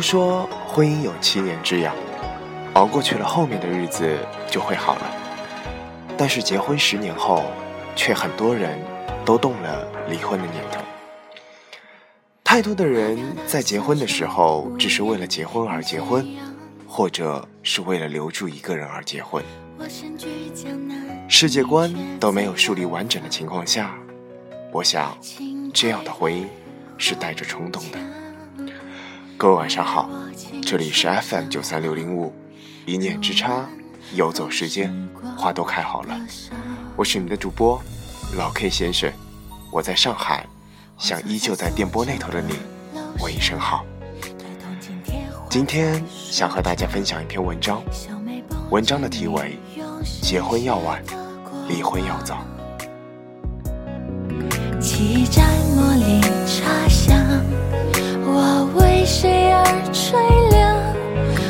都说婚姻有七年之痒，熬过去了，后面的日子就会好了。但是结婚十年后，却很多人都动了离婚的念头。太多的人在结婚的时候，只是为了结婚而结婚，或者是为了留住一个人而结婚。世界观都没有树立完整的情况下，我想，这样的婚姻是带着冲动的。各位晚上好，这里是 FM 九三六零五，一念之差，游走时间，花都开好了。我是你们的主播老 K 先生，我在上海，向依旧在电波那头的你问一声好。今天想和大家分享一篇文章，文章的题为《结婚要晚，离婚要早》。沏盏茉莉茶香，谁而吹凉？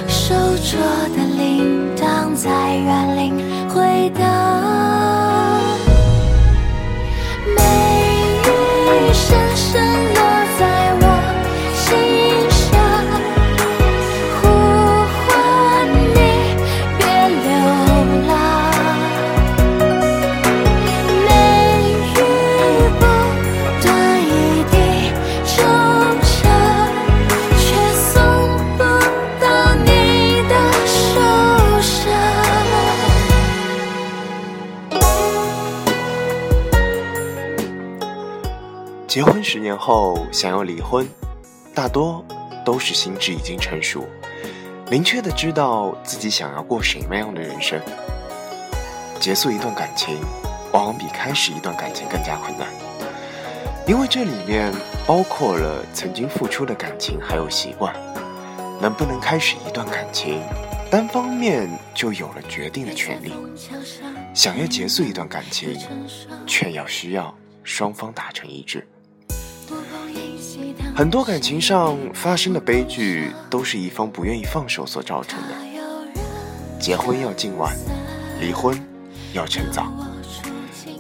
手镯的铃铛在园林回荡，结婚十年后想要离婚，大多都是心智已经成熟，明确的知道自己想要过什么样的人生。结束一段感情，往往比开始一段感情更加困难，因为这里面包括了曾经付出的感情还有习惯。能不能开始一段感情，单方面就有了决定的权利；想要结束一段感情，却要需要双方达成一致。很多感情上发生的悲剧，都是一方不愿意放手所造成的。结婚要尽晚，离婚要趁早。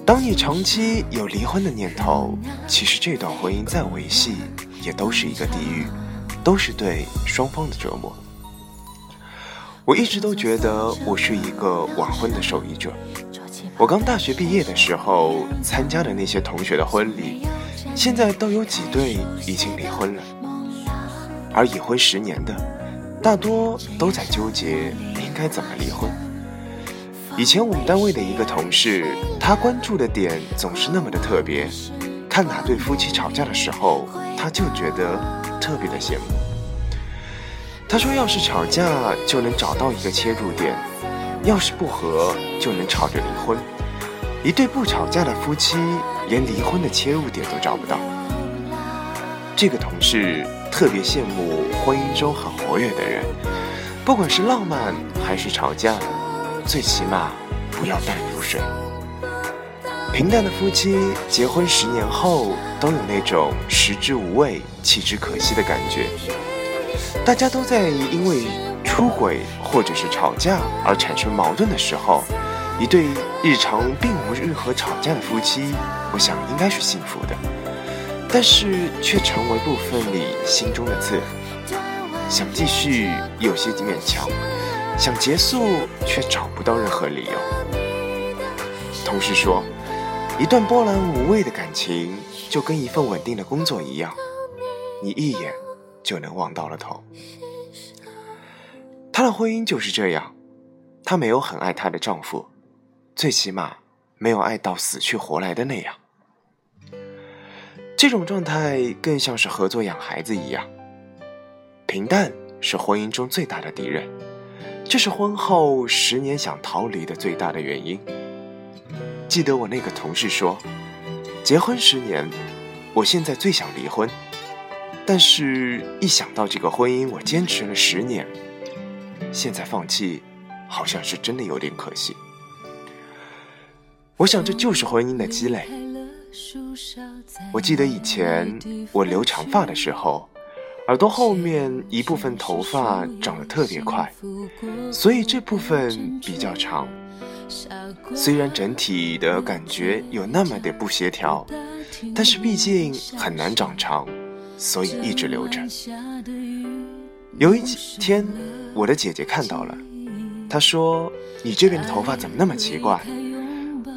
当你长期有离婚的念头，其实这段婚姻再维系，也都是一个地狱，都是对双方的折磨。我一直都觉得我是一个晚婚的受益者。我刚大学毕业的时候参加的那些同学的婚礼。现在都有几对已经离婚了，而已婚十年的，大多都在纠结应该怎么离婚。以前我们单位的一个同事，他关注的点总是那么的特别，看哪对夫妻吵架的时候，他就觉得特别的羡慕。他说，要是吵架就能找到一个切入点，要是不和就能吵着离婚。一对不吵架的夫妻，连离婚的切入点都找不到。这个同事特别羡慕婚姻中很活跃的人，不管是浪漫还是吵架，最起码不要淡如水。平淡的夫妻结婚十年后，都有那种食之无味，弃之可惜的感觉。大家都在因为出轨或者是吵架而产生矛盾的时候。一对日常并无任何吵架的夫妻，我想应该是幸福的，但是却成为部分你心中的刺。想继续有些勉强，想结束却找不到任何理由。同事说，一段波澜无味的感情就跟一份稳定的工作一样，你一眼就能望到了头。她的婚姻就是这样，她没有很爱她的丈夫。最起码没有爱到死去活来的那样，这种状态更像是合作养孩子一样。平淡是婚姻中最大的敌人，这是婚后十年想逃离的最大的原因。记得我那个同事说，结婚十年，我现在最想离婚，但是一想到这个婚姻我坚持了十年，现在放弃，好像是真的有点可惜。我想这就是婚姻的积累。我记得以前我留长发的时候，耳朵后面一部分头发长得特别快，所以这部分比较长。虽然整体的感觉有那么点不协调，但是毕竟很难长长，所以一直留着。有一天，我的姐姐看到了，她说：“你这边的头发怎么那么奇怪？”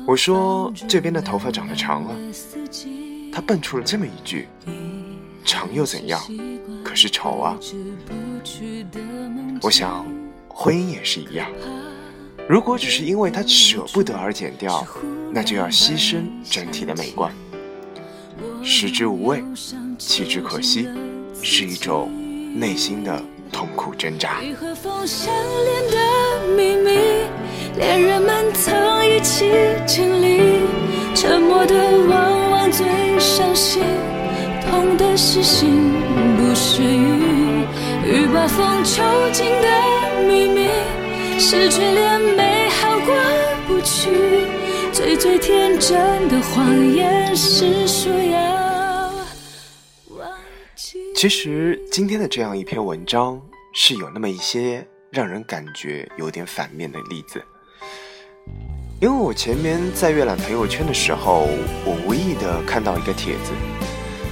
我说：“这边的头发长得长了。”她蹦出了这么一句：“长又怎样？可是丑啊！”我想，婚姻也是一样。如果只是因为他舍不得而剪掉，那就要牺牲整体的美观。食之无味，弃之可惜，是一种内心的痛苦挣扎。与和风相恋人们曾一起经历，沉默的往往最伤心，痛的是心不是雨，欲把风抽尽的秘密。失去连美好过不去，最最天真的谎言是说要。其实今天的这样一篇文章是有那么一些让人感觉有点反面的例子，因为我前面在阅览朋友圈的时候，我无意的看到一个帖子，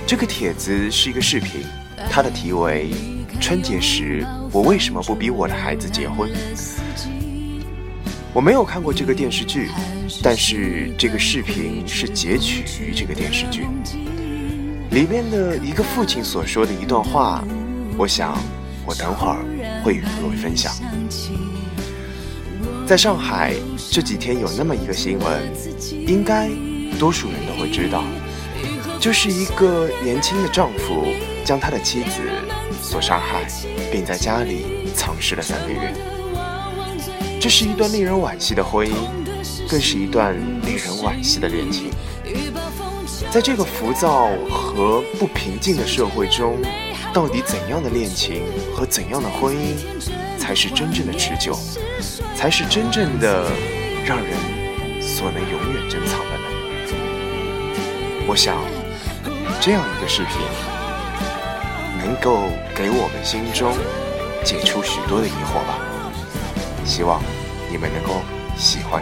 这个帖子是一个视频，它的题为。春节时，我为什么不逼我的孩子结婚？我没有看过这个电视剧，但是这个视频是截取于这个电视剧里面的一个父亲所说的一段话。我想，我等会儿会与各位分享。在上海这几天有那么一个新闻，应该多数人都会知道，就是一个年轻的丈夫将他的妻子。所杀害，并在家里藏尸了三个月。这是一段令人惋惜的婚姻，更是一段令人惋惜的恋情。在这个浮躁和不平静的社会中，到底怎样的恋情和怎样的婚姻才是真正的持久，才是真正的让人所能永远珍藏的呢？我想，这样一个视频。能够给我们心中解除许多的疑惑吧，希望你们能够喜欢。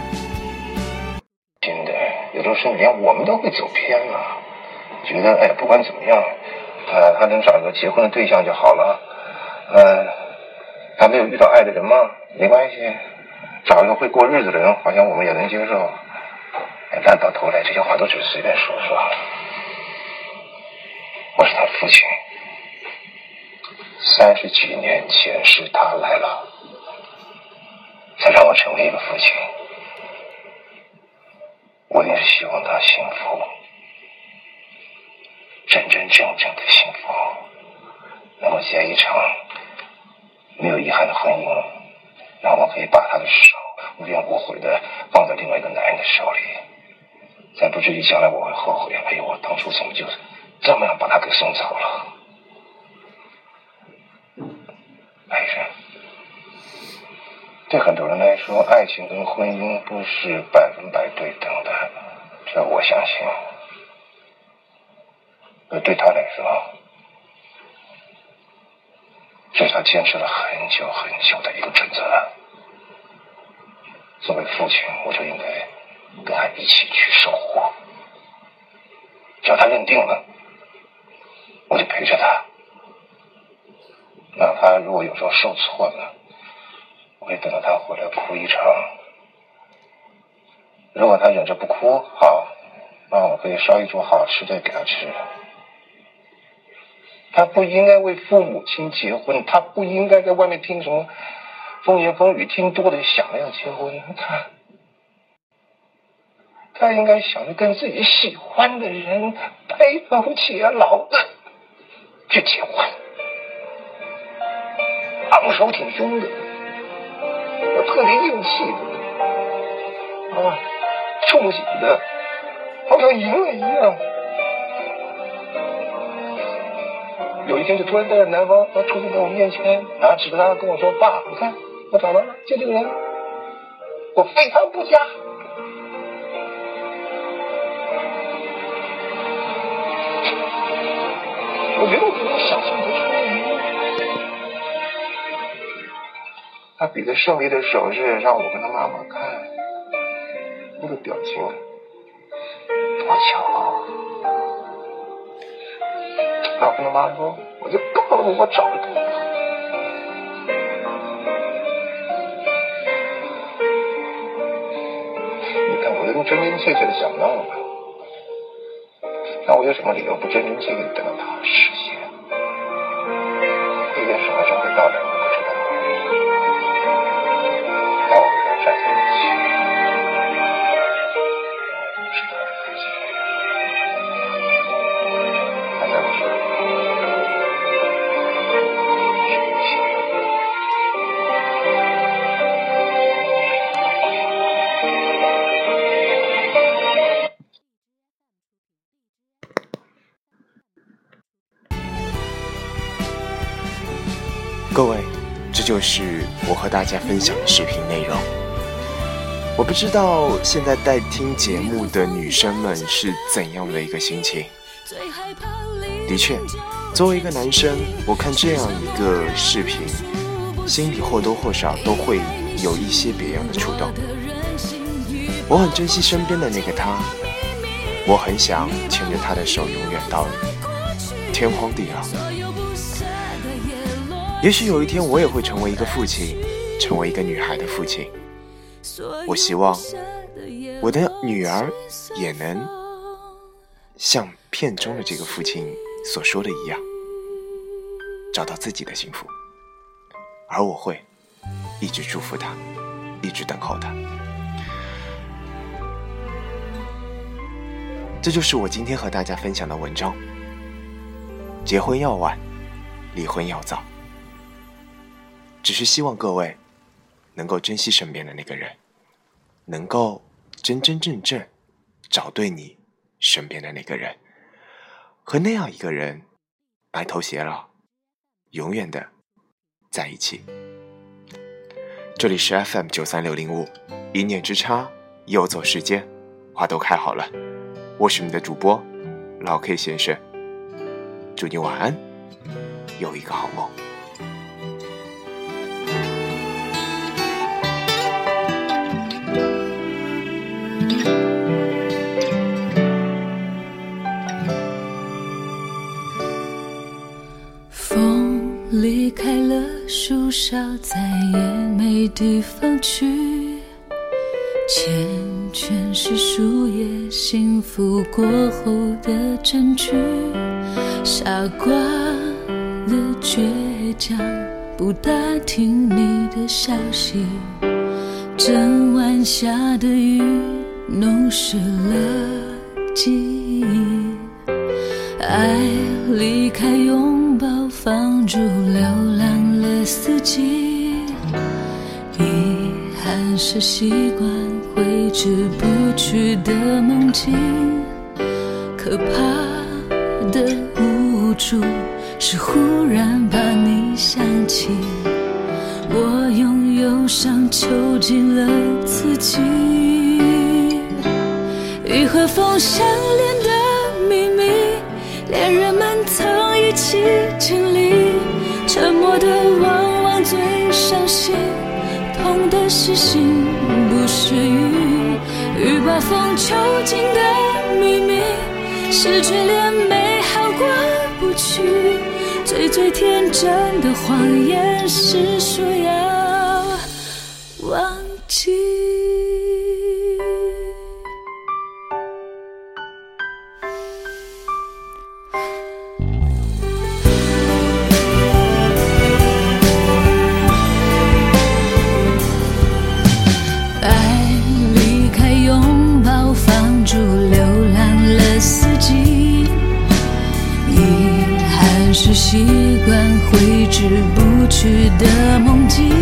真的，有的时候连我们都会走偏了，觉得哎，不管怎么样，呃，他能找一个结婚的对象就好了，呃，还没有遇到爱的人吗？没关系，找一个会过日子的人，好像我们也能接受。但到头来，这些话都只是随便说说。我是他父亲。三十几年前是他来了，才让我成为一个父亲。我也是希望他幸福，真真正正的幸福，能够结一场没有遗憾的婚姻，然后我可以把他的手无怨无悔的放在另外一个男人的手里，才不至于将来我会后悔。哎呦，我当初怎么就这么样把他给送走了？爱人对很多人来说，爱情跟婚姻不是百分百对等的，这我相信。而对他来说，这是他坚持了很久很久的一个准则。作为父亲，我就应该跟他一起去守护。只要他认定了，我就陪着他。哪怕如果有时候受挫了。我会等到他回来哭一场。如果他忍着不哭，好，那我可以烧一桌好吃的给他吃。他不应该为父母亲结婚，他不应该在外面听什么风言风语，听多了想要结婚。他，他应该想着跟自己喜欢的人白头偕老的去结婚，昂首挺胸的。特别硬气的，啊，冲醒的，好像赢了一样。有一天就突然带着男方，他出现在我面前，拿纸他跟我说：“爸，你看我找到了，就这个人，我非他不嫁。”我觉得我可能想象他比个胜利的手势，让我跟他妈妈看，那个表情多巧！然后跟他妈说，我就告诉我找到他。你看，我都真真切切的想弄了，那我有什么理由不真真切切的等到他实现？就是我和大家分享的视频内容。我不知道现在在听节目的女生们是怎样的一个心情。的确，作为一个男生，我看这样一个视频，心里或多或少都会有一些别样的触动。我很珍惜身边的那个他，我很想牵着他的手，永远到天荒地老。也许有一天我也会成为一个父亲，成为一个女孩的父亲。我希望我的女儿也能像片中的这个父亲所说的一样，找到自己的幸福。而我会一直祝福她，一直等候她。这就是我今天和大家分享的文章。结婚要晚，离婚要早。只是希望各位能够珍惜身边的那个人，能够真真正正找对你身边的那个人，和那样一个人白头偕老，永远的在一起。这里是 FM 九三六零五，一念之差，游走时间，花都开好了。我是你的主播老 K 先生，祝你晚安，有一个好梦。离开了树梢，再也没地方去。缱绻是树叶幸福过后的证据。傻瓜的倔强，不打听你的消息。整晚下的雨，弄湿了记忆。爱离开拥。住流浪了四季，遗憾是习惯挥之不去的梦境。可怕的无助是忽然把你想起，我用忧伤囚禁了自己。雨和风相连的秘密，恋人们曾一起经历。沉默的往往最伤心，痛的是心不是雨。雨把风囚禁的秘密，是眷恋美好过不去。最最天真的谎言是说要忘记。习惯挥之不去的梦境，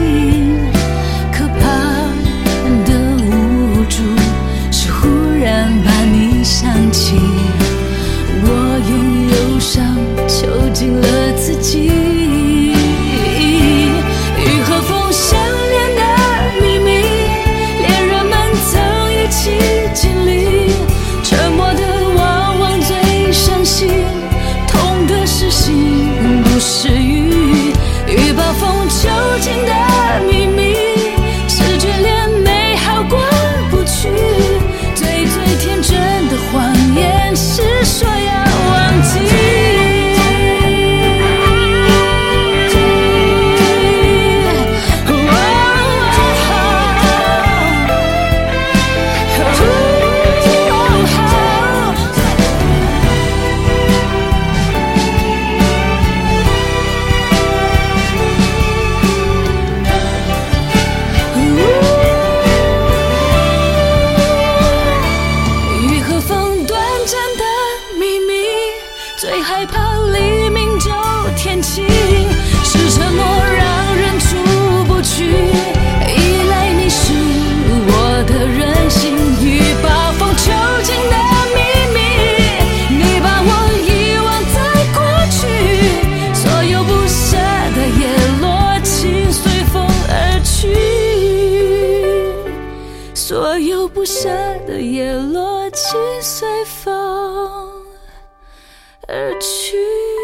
叶落尽随风而去。